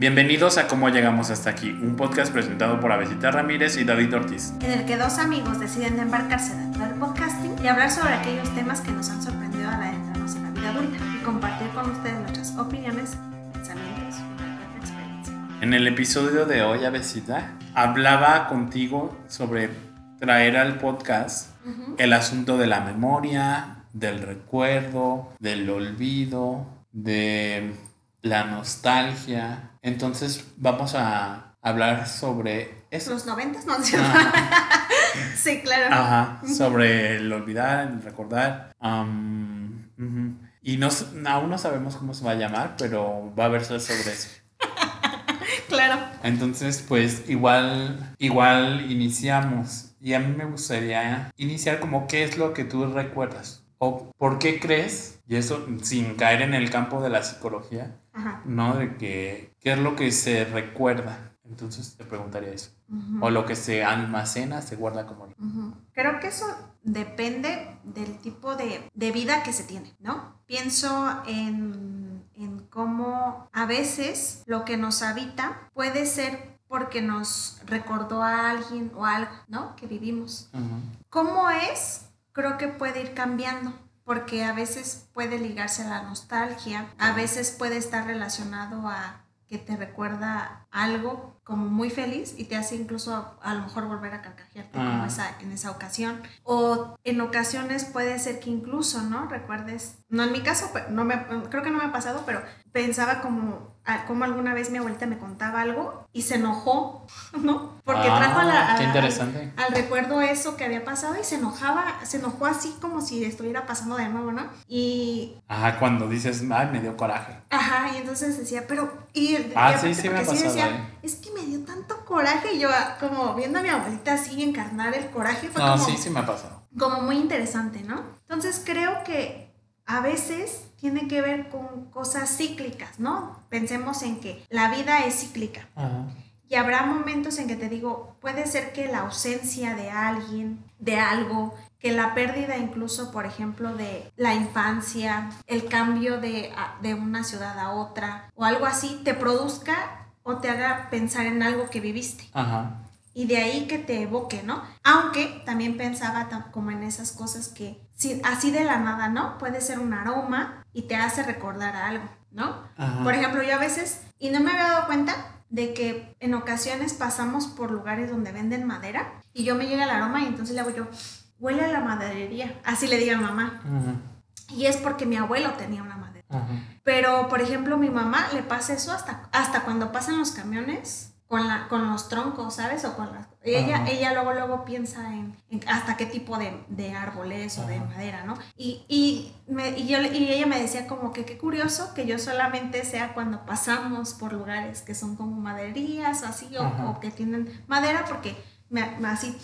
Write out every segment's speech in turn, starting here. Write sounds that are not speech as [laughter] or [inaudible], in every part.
Bienvenidos a Cómo Llegamos Hasta Aquí, un podcast presentado por Avesita Ramírez y David Ortiz. en el que dos amigos deciden embarcarse dentro del podcasting y hablar sobre aquellos temas que nos han sorprendido al adentrarnos en la vida adulta y compartir con ustedes nuestras opiniones, pensamientos y experiencia. En el episodio de hoy, Avesita, hablaba contigo sobre traer al podcast el asunto de la memoria, del recuerdo, del olvido, de la nostalgia. Entonces vamos a hablar sobre eso. ¿Los noventas? No, [laughs] sí, claro. Ajá, sobre el olvidar, el recordar. Y no, aún no sabemos cómo se va a llamar, pero va a verse sobre eso. [laughs] Claro. Entonces, pues igual, igual iniciamos. Y a mí me gustaría iniciar como qué es lo que tú recuerdas. O por qué crees, y eso sin caer en el campo de la psicología, Ajá. ¿no? De que qué es lo que se recuerda. Entonces te preguntaría eso. O lo que se almacena, se guarda como... Creo que eso depende del tipo de, de vida que se tiene, ¿no? Pienso en, en cómo a veces lo que nos habita puede ser porque nos recordó a alguien o algo, ¿no? Que vivimos. ¿Cómo es? Creo que puede ir cambiando. Porque a veces puede ligarse a la nostalgia, a veces puede estar relacionado a que te recuerda algo como muy feliz y te hace incluso a, a lo mejor volver a carcajearte como Ah. esa, en esa ocasión. O en ocasiones puede ser que incluso, ¿no? Recuerdes, no en mi caso, pero no me, creo que no me ha pasado, pero pensaba como, como alguna vez mi abuelita me contaba algo y se enojó, [laughs] ¿no? Porque Ah, trajo a la... Qué a- interesante. al recuerdo eso que había pasado y se enojaba, se enojó así como si estuviera pasando de nuevo, ¿no? Y, Ajá, cuando dices, ay, me dio coraje. ajá, y entonces decía, pero, y, Ah, y sí, sí me ha pasado, decía, ¿eh? es que me dio tanto coraje y yo ah, como viendo a mi abuelita así encarnar el coraje fue No, como, sí, sí me ha pasado. como muy interesante, ¿no? Entonces creo que a veces tiene que ver con cosas cíclicas, ¿no? Pensemos en que la vida es cíclica. Ajá. Y habrá momentos en que te digo, puede ser que la ausencia de alguien, de algo, que la pérdida incluso, por ejemplo, de la infancia, el cambio de, de una ciudad a otra o algo así, te produzca o te haga pensar en algo que viviste. Ajá. Y de ahí que te evoque, ¿no? Aunque también pensaba como en esas cosas que así de la nada, ¿no? Puede ser un aroma y te hace recordar a algo, ¿no? Ajá. Por ejemplo, yo a veces, y no me había dado cuenta de que en ocasiones pasamos por lugares donde venden madera y yo me llega el aroma y entonces le hago yo, huele a la maderería. Así le digo a mamá. Ajá. Y es porque mi abuelo tenía una madera. Ajá. Pero, por ejemplo, mi mamá le pasa eso hasta, hasta cuando pasan los camiones con, la, con los troncos, ¿sabes? O con las... Ella, Ajá. ella luego, luego piensa en, en hasta qué tipo de, de árboles o de madera, ¿no? Y, y, me- y, yo, y ella me decía como que qué curioso que yo solamente sea cuando pasamos por lugares que son como maderías o así, o, que tienen madera, porque me, me- así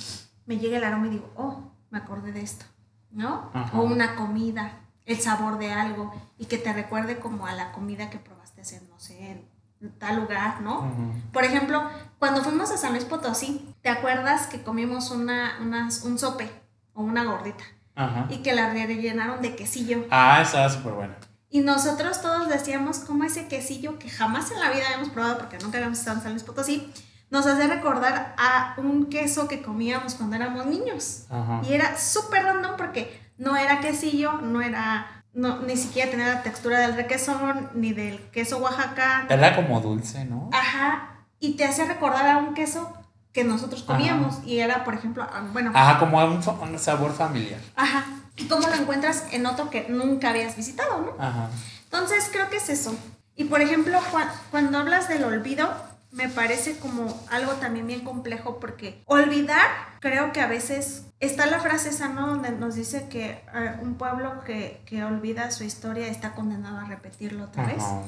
me llega el aroma y digo, oh, me acordé de esto, ¿no? Ajá. O una comida, el sabor de algo y que te recuerde como a la comida que probaste hace, no sé, en tal lugar, ¿no? Por ejemplo, cuando fuimos a San Luis Potosí, ¿te acuerdas que comimos una, unas- un sope o una gordita Ajá. y que la rellenaron de quesillo? Ah, estaba súper buena. Y nosotros todos decíamos como ese quesillo que jamás en la vida habíamos probado porque nunca habíamos estado en San Luis Potosí, nos hace recordar a un queso que comíamos cuando éramos niños. Ajá. Y era súper random porque no era quesillo, no era, no, ni siquiera tenía la textura del requesón, ni del queso Oaxaca. Era como dulce, ¿no? Ajá. Y te hacía recordar a un queso que nosotros comíamos. Y era, por ejemplo, ah, bueno, Ajá, como un, un sabor familiar. ajá. ¿Y cómo lo encuentras en otro que nunca habías visitado, no? Ajá. Entonces creo que es eso. Y por ejemplo, cua- cuando hablas del olvido, me parece como algo también bien complejo porque olvidar, creo que a veces está la frase esa, ¿no? Donde nos dice que eh, un pueblo que, que olvida su historia está condenado a repetirlo otra vez. Ajá.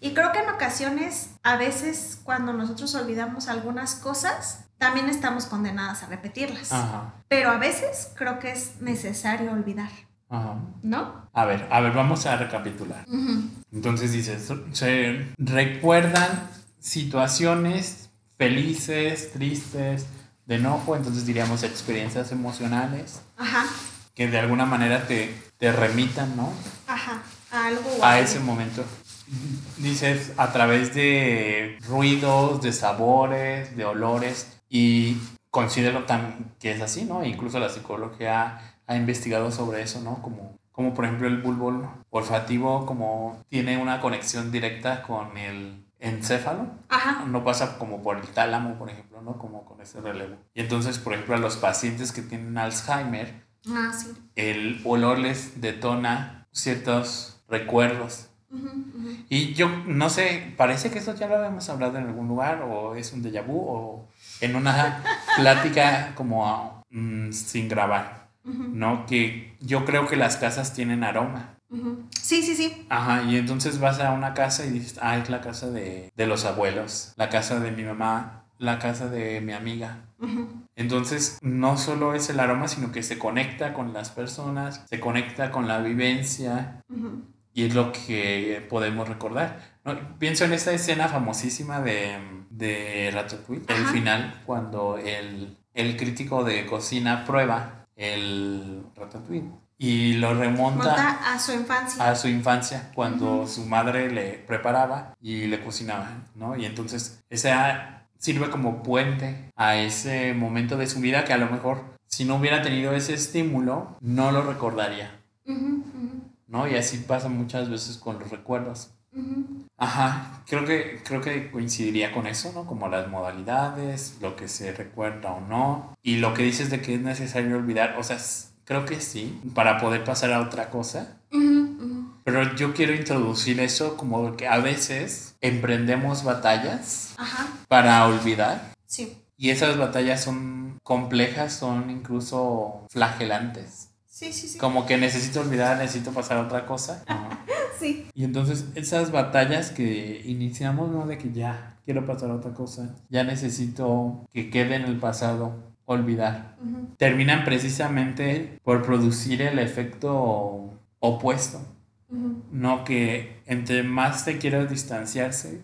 Y creo que en ocasiones, a veces cuando nosotros olvidamos algunas cosas, también estamos condenadas a repetirlas. Ajá. Pero a veces creo que es necesario olvidar, Ajá. ¿no? A ver, a ver, vamos a recapitular. Ujú. Entonces dices, se recuerdan situaciones felices, tristes, de enojo, entonces diríamos experiencias emocionales Ajá, que de alguna manera te, te remitan, ¿no? ajá, a algo ese momento. dices a través de ruidos, de sabores, de olores y considero también que es así, ¿no? Incluso la psicología ha investigado sobre eso, ¿no? Como, como por ejemplo el bulbo olfativo como tiene una conexión directa con el encéfalo. Ajá. No pasa como por el tálamo, por ejemplo, ¿no? Como con ese relevo. Y entonces, por ejemplo, a los pacientes que tienen Alzheimer, Ah, sí. el olor les detona ciertos recuerdos. Y yo no sé, parece que eso ya lo habíamos hablado en algún lugar, o es un déjà vu, o en una [laughs] plática como mm, sin grabar, ¿no? Que yo creo que las casas tienen aroma. Sí, sí, sí. Ajá, y entonces vas a una casa y dices, ah, es la casa de, de los abuelos, la casa de mi mamá, la casa de mi amiga. Entonces, no solo es el aroma, sino que se conecta con las personas, se conecta con la vivencia y es lo que podemos recordar. ¿no? Pienso en esta escena famosísima de, de Ratatouille, el final, cuando el, el crítico de cocina prueba el Ratatouille y lo remonta Monta a su infancia. a su infancia cuando Ujú. su madre le preparaba y le cocinaba, ¿no? Y entonces esa sirve como puente a ese momento de su vida que a lo mejor si no hubiera tenido ese estímulo no lo recordaría, Ujú, ujú, ¿no? Y así pasa muchas veces con los recuerdos. Ajá, creo que, creo que coincidiría con eso, ¿no? Como las modalidades, lo que se recuerda o no, y lo que dices de que es necesario olvidar, o sea, creo que sí, para poder pasar a otra cosa. Pero yo quiero introducir eso como que a veces emprendemos batallas Ajá. para olvidar Sí. y esas batallas son complejas, son incluso flagelantes. Sí, sí, sí. Como que necesito olvidar, necesito pasar a otra cosa. [laughs] Sí. Y entonces esas batallas que iniciamos, ¿no? De que ya quiero pasar a otra cosa, ya necesito que quede en el pasado, olvidar. Terminan precisamente por producir el efecto opuesto. No, que entre más te quieras distanciarse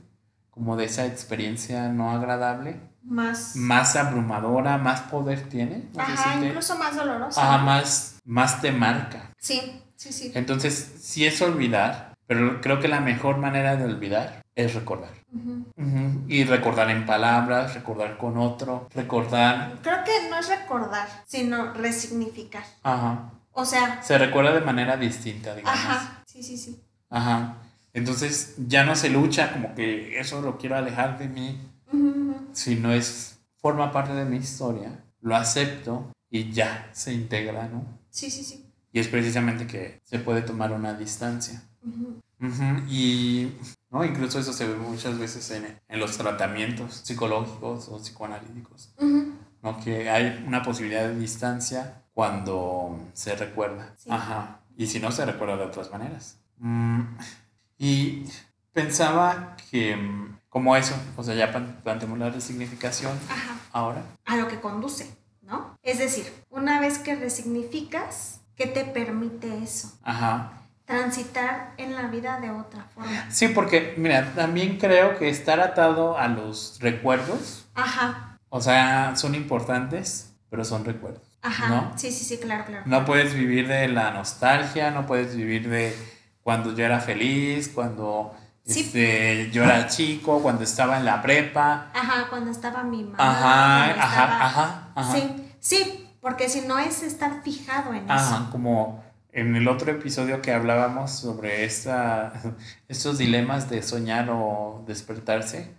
como de esa experiencia no agradable, Más. más abrumadora, más poder tiene. No Ajá, si te- incluso más doloroso. Ajá, más, más te marca. Sí, sí, sí. Entonces, sí es olvidar, pero creo que la mejor manera de olvidar es recordar. Y recordar en palabras, recordar con otro, recordar. Creo que no es recordar, sino resignificar. Ajá. O sea, Se recuerda de manera distinta, digamos. ajá. Sí, sí, sí. Ajá. Entonces ya no se lucha como que eso lo quiero alejar de mí, Ujú, ujú. si no es, forma parte de mi historia, lo acepto y ya se integra, ¿no? Sí, sí, sí. Y es precisamente que se puede tomar una distancia. Ujú, Y ¿no? incluso eso se ve muchas veces en, en los tratamientos psicológicos o psicoanalíticos. ¿no? que hay una posibilidad de distancia cuando se recuerda. Sí. Ajá. Y si no, se recuerda de otras maneras. Mm, Y pensaba que, mm, como eso, o sea, ya plan- planteamos la resignificación Ajá. ahora. A lo que conduce, ¿no? Es decir, una vez que resignificas, ¿qué te permite eso? Ajá. Transitar en la vida de otra forma. Sí, porque, mira, también creo que estar atado a los recuerdos, Ajá. o sea, son importantes, pero son recuerdos. Ajá. ¿No? Sí, sí, sí, claro, claro. No puedes vivir de la nostalgia, no puedes vivir de cuando yo era feliz, cuando Sí. este, yo era chico, cuando estaba en la prepa. Ajá, cuando estaba mi mamá. Ajá, ajá, estaba- ajá, ajá. Sí, sí, porque si no es estar fijado en Ajá, eso. como en el otro episodio que hablábamos sobre esta, [laughs] estos dilemas de soñar o despertarse,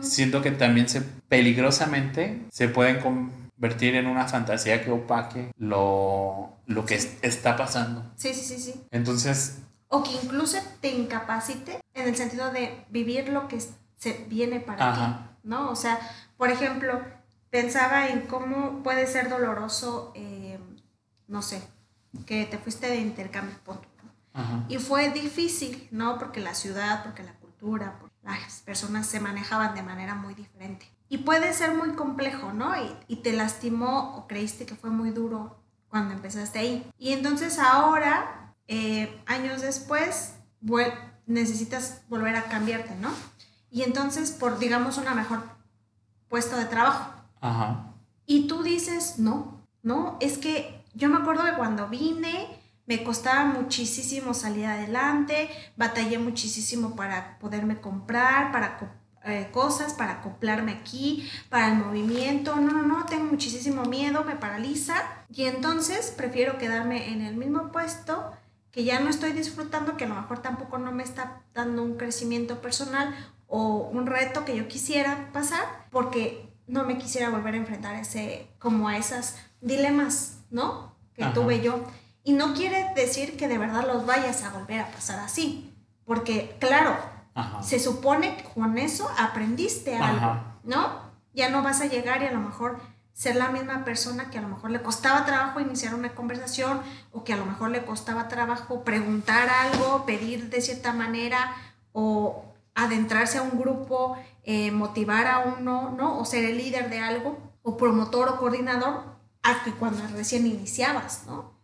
siento que también se peligrosamente se pueden convertir en una fantasía que opaque lo, lo que es- está pasando. Sí, sí, sí, sí. Entonces, O que incluso te incapacite en el sentido de vivir lo que se viene para ti. ajá, ¿no? O sea, por ejemplo, pensaba en cómo puede ser doloroso, eh, no sé, que te fuiste de intercambio, ajá, Y fue difícil, ¿no? Porque la ciudad, porque la cultura, porque las personas se manejaban de manera muy diferente. Y puede ser muy complejo, ¿no? Y, y te lastimó o creíste que fue muy duro cuando empezaste ahí. Y entonces ahora, eh, años después, vuel- necesitas volver a cambiarte, ¿no? Y entonces, por, digamos, una mejor puesto de trabajo. ajá, Y tú dices, no, no, es que yo me acuerdo que cuando vine me costaba muchísimo salir adelante, batallé muchísimo para poderme comprar, para eh, cosas, para acoplarme aquí, para el movimiento. No, no, no, tengo muchísimo miedo, me paraliza. Y entonces prefiero quedarme en el mismo puesto que ya no estoy disfrutando, que a lo mejor tampoco no me está dando un crecimiento personal o un reto que yo quisiera pasar, porque no me quisiera volver a enfrentar ese, como a esas dilemas, ¿no? Que tuve yo. Y no quiere decir que de verdad los vayas a volver a pasar así, porque claro, se supone que con eso aprendiste algo, ¿no? Ya no vas a llegar y a lo mejor ser la misma persona que a lo mejor le costaba trabajo iniciar una conversación o que a lo mejor le costaba trabajo preguntar algo, pedir de cierta manera o adentrarse a un grupo, eh, motivar a uno, ¿no? O ser el líder de algo, o promotor o coordinador, a que cuando recién iniciabas, ¿no?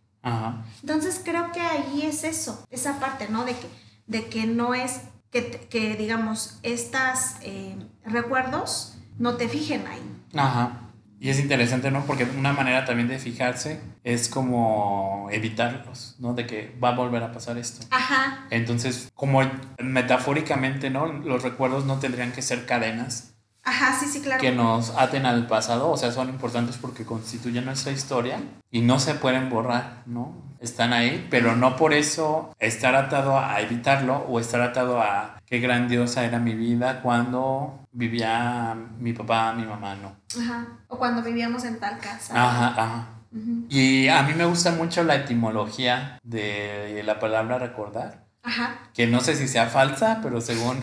Entonces creo que ahí es eso, esa parte, ¿no? De que, de que no es que, que digamos, estos eh, recuerdos no te fijen ahí. Ajá. Y es interesante, ¿no? Porque una manera también de fijarse es como evitarlos, ¿no? De que va a volver a pasar esto. Ajá. Entonces, como metafóricamente, ¿no? Los recuerdos no tendrían que ser cadenas Ajá, sí, sí, claro. que nos aten al pasado, o sea, son importantes porque constituyen nuestra historia y no se pueden borrar, ¿no? Están ahí, pero no por eso estar atado a evitarlo o estar atado a qué grandiosa era mi vida cuando vivía mi papá, mi mamá, ¿no? Ajá, o cuando vivíamos en tal casa. Ajá, ajá. Y a mí me gusta mucho la etimología de la palabra recordar. Ajá. Que no sé si sea falsa, pero según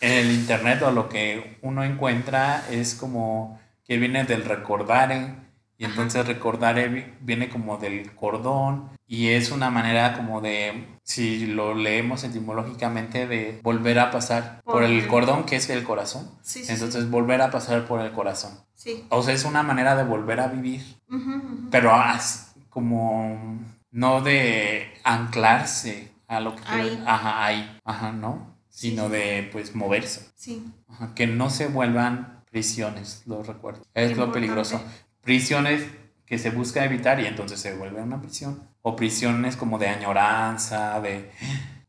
en el internet o lo que uno encuentra es como que viene del recordare y entonces recordare viene como del cordón y es una manera como de, si lo leemos etimológicamente, de volver a pasar por, el cordón que es el corazón. entonces volver a pasar por el corazón. O sea, es una manera de volver a vivir, pero como no de anclarse a lo que... Ahí. Ajá, ahí. Ajá, ¿no? Sino de pues moverse. Sí. que no se vuelvan prisiones, los recuerdos. Es lo peligroso. Prisiones que se busca evitar y entonces se vuelve una prisión. O prisiones como de añoranza, de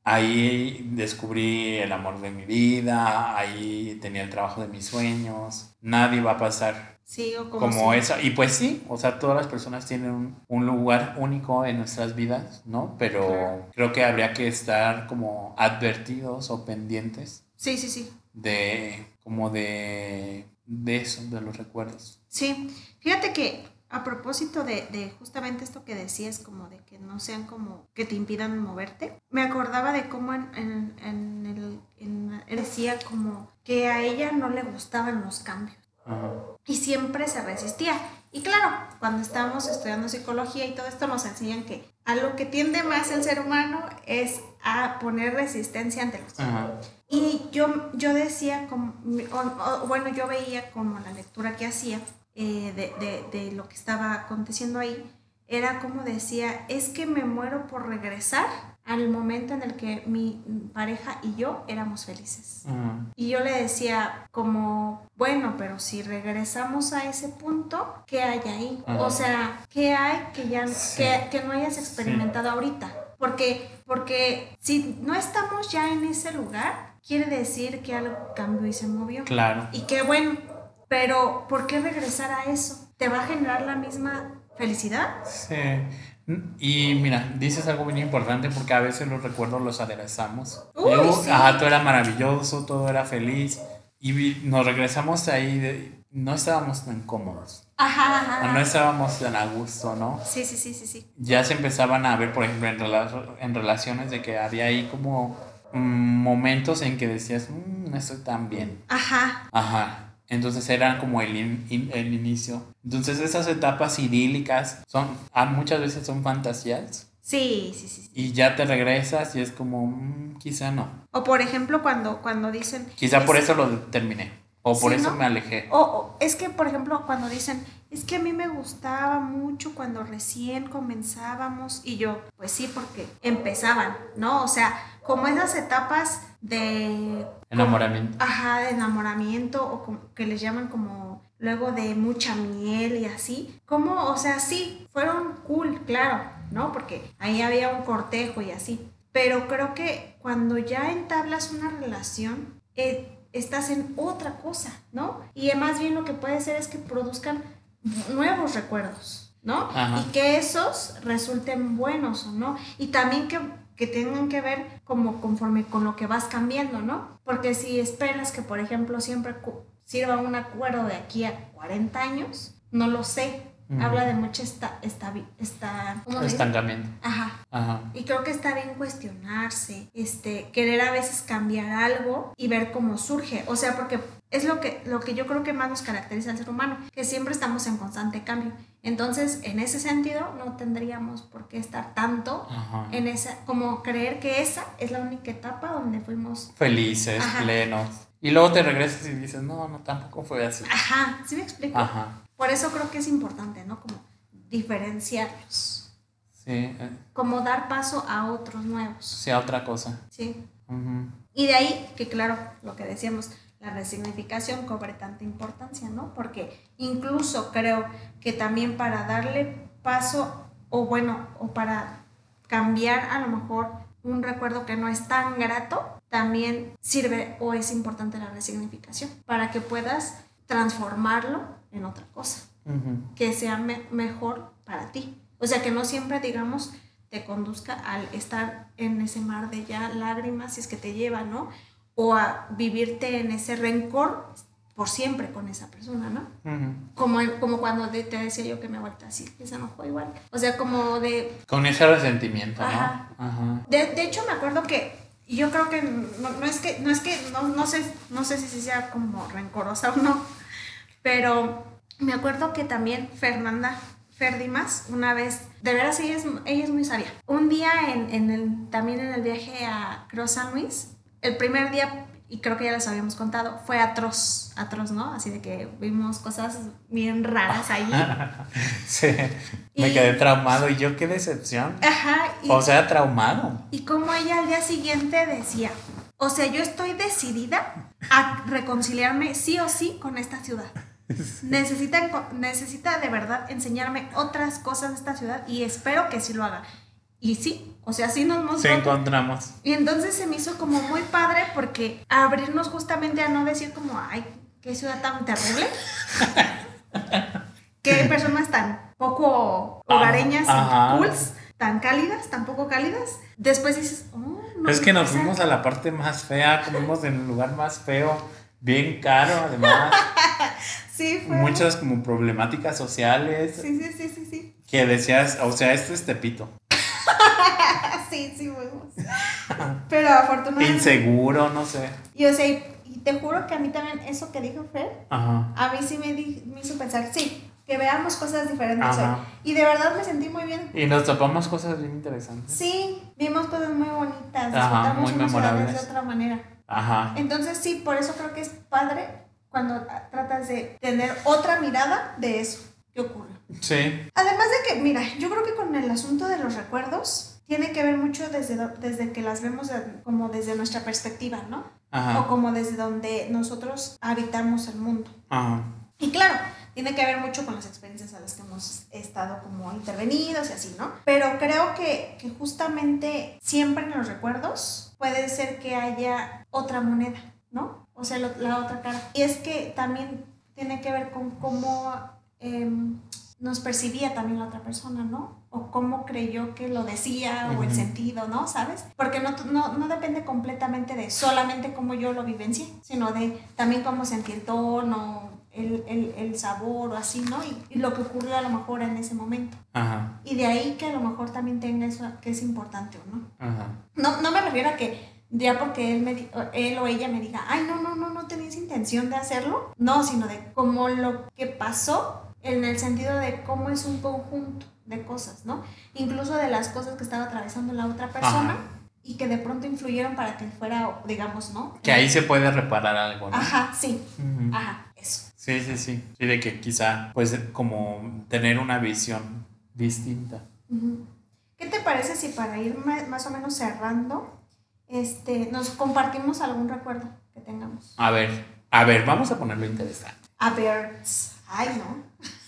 ahí descubrí el amor de mi vida, ahí tenía el trabajo de mis sueños. Nadie va a pasar Sí, o como, como esa. Y pues sí, o sea, todas las personas tienen un, lugar único en nuestras vidas, ¿no? Pero creo que habría que estar como advertidos o pendientes. Sí, sí, sí. De, como de, de eso, de los recuerdos. Sí, fíjate que a propósito de, de, justamente esto que decías, como de que no sean como que te impidan moverte, me acordaba de cómo en, en, en el, en, decía como que a ella no le gustaban los cambios. Y siempre se resistía. Y claro, cuando estábamos estudiando psicología y todo esto nos enseñan que a lo que tiende más el ser humano es a poner resistencia ante los. Y yo, yo decía, como, bueno, yo veía como la lectura que hacía eh, de, de, de lo que estaba aconteciendo ahí, era como decía, es que me muero por regresar al momento en el que mi pareja y yo éramos felices. Y yo le decía como, bueno, pero si regresamos a ese punto, ¿qué hay ahí? O sea, ¿qué hay que ya que, no hayas experimentado ahorita? Porque, porque si no estamos ya en ese lugar, quiere decir que algo cambió y se movió. Claro. Y qué bueno, pero ¿por qué regresar a eso? ¿Te va a generar la misma felicidad? Sí. Y mira, dices algo muy importante porque a veces los recuerdos los aderezamos. Uy, Ajá, todo era maravilloso, todo era feliz. Y nos regresamos ahí, no estábamos tan cómodos. Ajá, ajá. No estábamos tan a gusto, ¿no? Sí, sí, sí, sí, sí. Ya se empezaban a ver, por ejemplo, en, en relaciones de que había ahí como mm, momentos en que decías, mm, no estoy tan bien. Ajá. Ajá. Entonces eran como el, el inicio. Entonces esas etapas idílicas son, ah, muchas veces son fantasías. Sí, sí, sí. Y ya te regresas y es como, mm, quizá no. O por ejemplo cuando, cuando dicen... Quizá por eso lo terminé. O por eso me alejé. O, es que, por ejemplo, cuando dicen, es que a mí me gustaba mucho cuando recién comenzábamos y yo, pues sí, porque empezaban, ¿no? O sea, como esas etapas de... Enamoramiento. ajá, de enamoramiento o que les llaman como luego de mucha miel y así. Como, o sea, sí, fueron cool, claro, ¿no? Porque ahí había un cortejo y así. Pero creo que cuando ya entablas una relación, eh, estás en otra cosa, ¿no? Y más bien lo que puede ser es que produzcan nuevos recuerdos, ¿no? Ajá. Y que esos resulten buenos o no. Y también que, que tengan que ver como conforme con lo que vas cambiando, ¿no? Porque si esperas que, por ejemplo, siempre sirva un acuerdo de aquí a 40 años, no lo sé. Habla de mucha esta, esta, esta ¿cómo? Estancamiento. Ajá. Ajá. Y creo que está bien cuestionarse, este, querer a veces cambiar algo y ver cómo surge. O sea, porque es lo que, lo que yo creo que más nos caracteriza al ser humano, que siempre estamos en constante cambio. Entonces, en ese sentido, no tendríamos por qué estar tanto Ajá. en esa, como creer que esa es la única etapa donde fuimos. Felices, Ajá. plenos. Y luego te regresas y dices, no, no, tampoco fue así. Ajá, ¿sí me explico? Ajá. Por eso creo que es importante, ¿no? Como diferenciarlos, Sí, eh, como dar paso a otros nuevos, sea otra cosa. ¿sí? Ujú. Y de ahí que, claro, lo que decíamos, la resignificación cobre tanta importancia, ¿no? Porque incluso creo que también para darle paso, o bueno, o para cambiar a lo mejor un recuerdo que no es tan grato, también sirve o es importante la resignificación para que puedas transformarlo en otra cosa que sea me- mejor para ti. O sea, que no siempre, digamos, te conduzca al estar en ese mar de ya lágrimas, si es que te lleva, ¿no? O a vivirte en ese rencor por siempre con esa persona, ¿no? Ujú. Como, como cuando te decía yo que me vuelta así, que se enojó igual. O sea, como de... Con ese resentimiento, ¿no? Ajá. Ajá. De, de hecho, me acuerdo que yo creo que no, no es que, no es que, no, no sé, no sé si sea como rencorosa o no, pero me acuerdo que también Fernanda Ferdimas, una vez, de veras ella es, ella es muy sabia. Un día en, en el, también en el viaje a creo San Luis, el primer día, y creo que ya les habíamos contado, fue atroz, atroz, ¿no? Así de que vimos cosas bien raras ahí. [laughs] Sí. Me quedé traumado y yo qué decepción. Ajá, y, O sea, traumado. y como ella al día siguiente decía, o sea, yo estoy decidida a reconciliarme sí o sí con esta ciudad. [laughs] Necesita, necesita de verdad enseñarme otras cosas de esta ciudad y espero que sí lo haga. Y sí, o sea, sí nos mostró. Se encontramos. Y entonces se me hizo como muy padre porque abrirnos justamente a no decir como, ay, qué ciudad tan terrible. [laughs] qué personas tan poco hogareñas Ajá. y cools, tan cálidas, tan poco cálidas. Después dices, oh, no. es que nos fuimos a la parte más fea, comimos en el lugar más feo, bien caro además, [laughs] Sí, fue. muchas como problemáticas sociales Sí, sí, sí, sí, sí. que decías, o sea, esto es Tepito. Sí, sí, fuimos. Pero afortunadamente. Inseguro, no sé. Y o sea, y, y te juro que a mí también eso que dijo Fer, Ajá. a mí sí me, di- me hizo pensar, sí, que veamos cosas diferentes hoy. Y de verdad me sentí muy bien. Y nos topamos cosas bien interesantes. Sí, vimos cosas muy bonitas, Ajá, disfrutamos muy ciudades de memorables. otra manera. Ajá. Entonces sí, por eso creo que es padre cuando tratas de tener otra mirada de eso que ocurre. Sí. Además de que, mira, yo creo que con el asunto de los recuerdos tiene que ver mucho desde, desde que las vemos como desde nuestra perspectiva, ¿no? O como desde donde nosotros habitamos el mundo. Ajá. Y claro, tiene que ver mucho con las experiencias a las que hemos estado como intervenidos y así, ¿no? Pero creo que, que justamente siempre en los recuerdos puede ser que haya otra moneda, ¿no? O sea, lo- la otra cara. Y es que también tiene que ver con cómo em, nos percibía también la otra persona, ¿no? O cómo creyó que lo decía o el sentido, ¿no? ¿Sabes? Porque no, no, no depende completamente de solamente cómo yo lo vivencié, sino de también cómo sentí el tono, el, el, el sabor o así, ¿no? Y, y lo que ocurrió a lo mejor en ese momento. Ajá. Y de ahí que a lo mejor también tenga eso que es importante o no. Ajá. No, no me refiero a que ya porque él, me, él o ella me diga, ay, no, no, no, no tenías intención de hacerlo. No, sino de cómo lo que pasó en el sentido de cómo es un conjunto de cosas, ¿no? Incluso de las cosas que estaba atravesando la otra persona Ajá. y que de pronto influyeron para que fuera, digamos, ¿no? Que ahí se puede reparar algo, ¿no? Ajá, sí, ajá, eso. Sí, sí, sí. Sí, de que quizá, pues, como tener una visión distinta. ¿Qué te parece si para ir ma- más o menos cerrando, este, nos compartimos algún recuerdo que tengamos? A ver, a ver, vamos a ponerlo interesante. A ver, ay, no.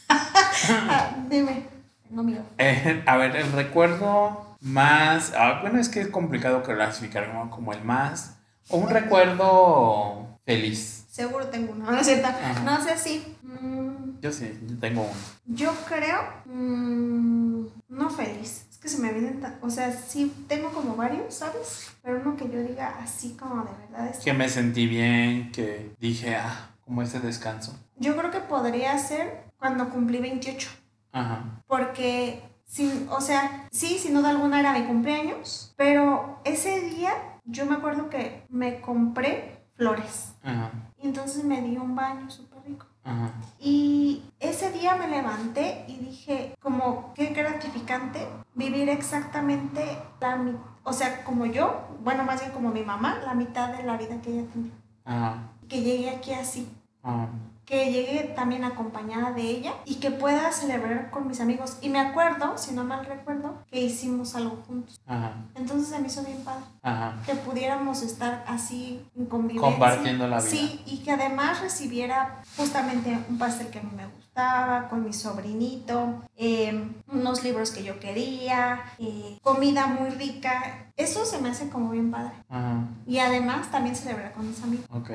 [laughs] [laughs] Dime. No mío. Eh, a ver, el recuerdo más. ah, bueno, es que es complicado clasificar ¿no? como el más. O un recuerdo feliz. Seguro tengo uno, [laughs] ¿no es cierto? Ajá. No sé si. mm, Yo sí, yo tengo uno. yo creo. mm, no feliz. Es que se me vienen. tan- O sea, sí tengo como varios, ¿sabes? Pero uno que yo diga así como de verdad es. Que me sentí bien, que dije, ah, como ese descanso. Yo creo que podría ser cuando cumplí 28. Ajá. Porque, sin, o sea, sí, sin duda alguna era mi cumpleaños, pero ese día yo me acuerdo que me compré flores. Ajá. Y entonces me di un baño súper rico. Ajá. Y ese día me levanté y dije, como qué gratificante vivir exactamente la mitad, o sea, como yo, bueno, más bien como mi mamá, la mitad de la vida que ella tenía. Ajá. Que llegué aquí así, Ajá. Que llegué también acompañada de ella y que pueda celebrar con mis amigos. Y me acuerdo, si no mal recuerdo, que hicimos algo juntos. Ajá. Entonces se me hizo bien padre Ajá. que pudiéramos estar así en convivencia. Compartiendo la vida. Sí, y que además recibiera justamente un pastel que a mí me gustaba, con mi sobrinito, eh, unos libros que yo quería, eh, comida muy rica. Eso se me hace como bien padre. Ajá. Y además también celebrar con mis amigos. Ok.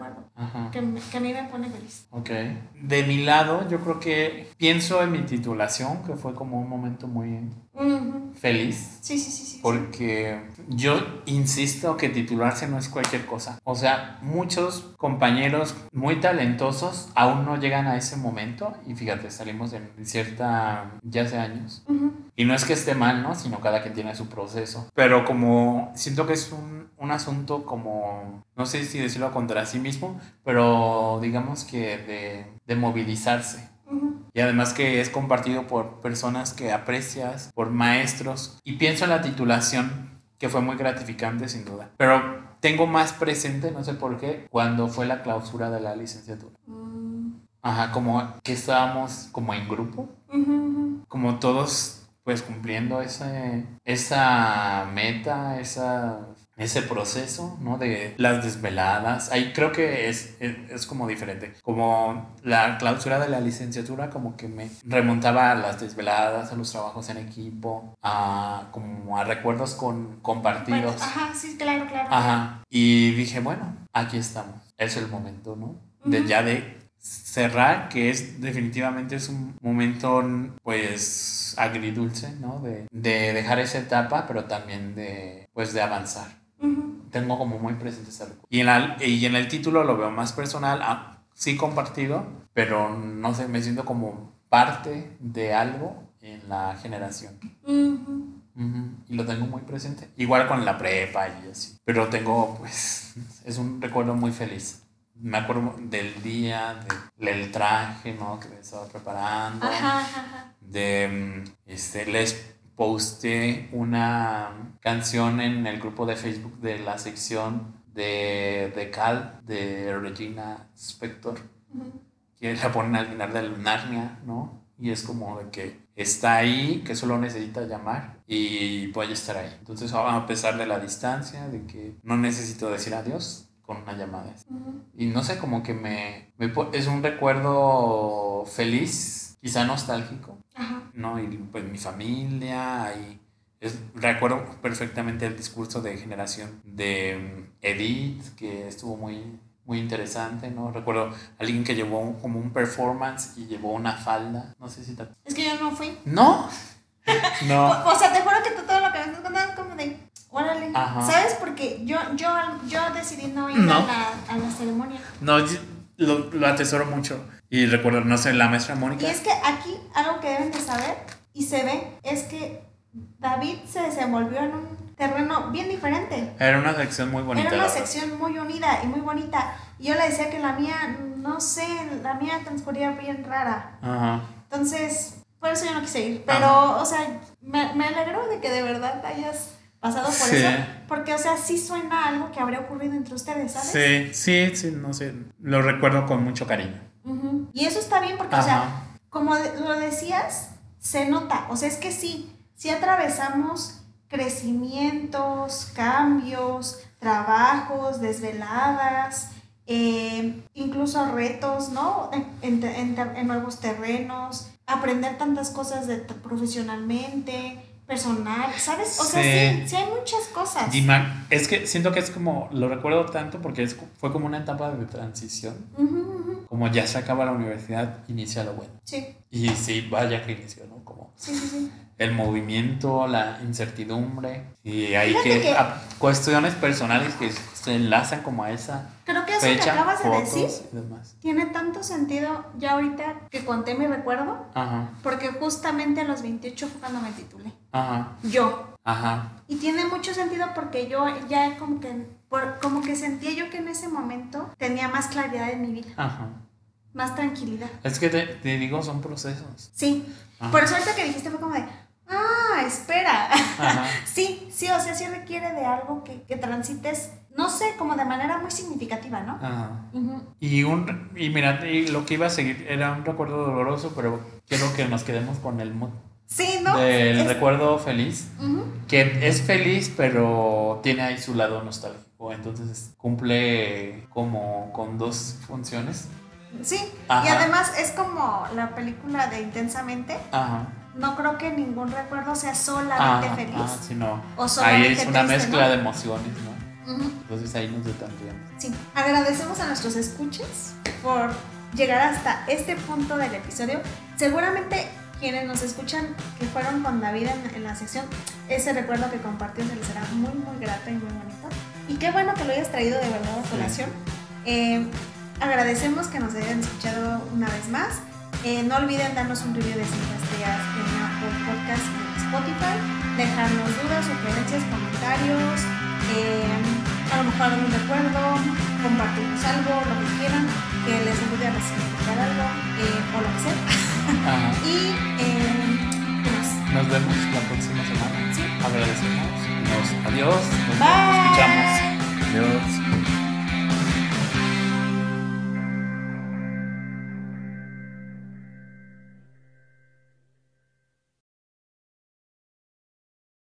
Recuerdo Ajá. que, que a mí me pone feliz. Ok. De mi lado, yo creo que pienso en mi titulación, que fue como un momento muy feliz. Sí, sí, sí, sí. Porque yo insisto que titularse no es cualquier cosa. O sea, muchos compañeros muy talentosos aún no llegan a ese momento. Y fíjate, salimos de cierta, ya hace años. Ujú. Y no es que esté mal, ¿no? Sino cada quien tiene su proceso. Pero como siento que es un, un asunto como, no sé si decirlo contra sí mismo, pero digamos que de, de movilizarse. Y además que es compartido por personas que aprecias, por maestros. Y pienso en la titulación, que fue muy gratificante sin duda. Pero tengo más presente, no sé por qué, cuando fue la clausura de la licenciatura. Mm. Ajá, como que estábamos como en grupo, como todos pues cumpliendo ese, esa meta, esa, ese proceso, ¿no? De las desveladas. Ahí creo que es, es, es como diferente. Como la clausura de la licenciatura como que me remontaba a las desveladas, a los trabajos en equipo, a como a recuerdos con, compartidos. Bueno, ajá, sí, claro, claro. Ajá. Y dije, bueno, aquí estamos. Es el momento, ¿no? De Ujú. ya de cerrar, que es definitivamente es un momento, pues, agridulce, ¿no? De, de dejar esa etapa, pero también de, pues, de avanzar. Tengo como muy presente ese recuerdo. Y en, la- y en el título lo veo más personal, ah, sí compartido, pero no sé, me siento como parte de algo en la generación. Ujú. Ujú, Y lo tengo muy presente. Igual con la prepa y así. Pero tengo, pues, [laughs] es un recuerdo muy feliz. Me acuerdo del día, de- del traje, ¿no? Que me estaba preparando. Ajá. De, mm, este, les posté una canción en el grupo de Facebook de la sección de, de Cal, de Regina Spector que la ponen al final del Narnia, ¿no? Y es como de que está ahí, que solo necesita llamar y puede estar ahí. Entonces, a pesar de la distancia, de que no necesito decir adiós con una llamada. Y no sé, como que me, es un recuerdo feliz, quizá nostálgico, Ajá. ¿no? Y pues mi familia, y es- recuerdo perfectamente el discurso de generación de mm, Edith, que estuvo muy, muy interesante, ¿no? Recuerdo alguien que llevó un- como un performance y llevó una falda, no sé si te... Es que yo no fui. ¿No? [laughs] No. O, sea, te juro que tú todo lo que me estás contando órale. Ajá. ¿Sabes? Porque yo, yo, yo decidí no ir No. a, la, a la ceremonia. No, lo, lo atesoro mucho. Y recuerdo, no sé, la maestra Y Mónica. es que aquí algo que deben de saber y se ve es que David se desenvolvió en un terreno bien diferente. Era una sección muy bonita. Era una sección muy unida y muy bonita. Y yo le decía que la mía, no sé, la mía transcurría bien rara. Ajá. Entonces, por eso yo no quise ir. Pero, o sea, me, me alegro de que de verdad hayas pasado por Sí. eso. Porque, o sea, sí suena algo que habría ocurrido entre ustedes, ¿sabes? Sí, sí, sí, no sé. Lo recuerdo con mucho cariño. Y eso está bien porque, o sea, como lo decías, se nota. O sea, es que sí, sí atravesamos crecimientos, cambios, trabajos, desveladas, eh, incluso retos, ¿no? En, en en nuevos terrenos. aprender tantas cosas de, profesionalmente, personal, ¿sabes? O sea, sí, sí hay muchas cosas. Gimar, es que siento que es como, lo recuerdo tanto porque es, fue como una etapa de transición. Como ya se acaba la universidad, inicia lo bueno. Sí. Y sí, vaya que inició, ¿no? Como sí, sí, sí el movimiento, la incertidumbre y hay que, cuestiones personales que se enlazan como a esa creo que eso que acabas de decir tiene tanto sentido ya ahorita que conté mi recuerdo Ajá. porque justamente a los 28 fue cuando me titulé Ajá. yo Ajá. y tiene mucho sentido porque yo ya como que como que sentía yo que en ese momento tenía más claridad en mi vida Ajá. más tranquilidad es que te, te digo son procesos sí por eso ahorita que dijiste fue como de ah, espera. [laughs] sí, sí, o sea, sí requiere de algo que, que, transites, no sé, como de manera muy significativa, ¿no? Ajá. Y un, y mira, y lo que iba a seguir era un recuerdo doloroso, pero quiero que nos quedemos con el mood. Sí, ¿no? Del recuerdo feliz, que es feliz, pero tiene ahí su lado nostálgico, entonces cumple como con dos funciones. Sí, y además es como la película de Intensamente. Ajá no creo que ningún recuerdo sea solamente feliz. Ah, sino o ahí es una mezcla de emociones, ¿no? Entonces ahí nos detendríamos. Sí, agradecemos a nuestros escuches por llegar hasta este punto del episodio. Seguramente quienes nos escuchan que fueron con David en, la sección, ese recuerdo que compartió se les será muy, muy grato y muy bonito. Y qué bueno que lo hayas traído de verdad a colación. Eh, agradecemos que nos hayan escuchado una vez más. Eh, no olviden darnos un review de 5 estrellas en Apple Podcast y en Spotify, dejarnos dudas, sugerencias, comentarios, eh, a lo mejor algún recuerdo, compartirnos algo, lo que quieran, que les ayude a resignificar algo eh, o lo que sea. [laughs] [laughs] y pues, nos vemos la próxima semana. Sí. Agradecemos. Nos, adiós. Nos, nos escuchamos. Adiós.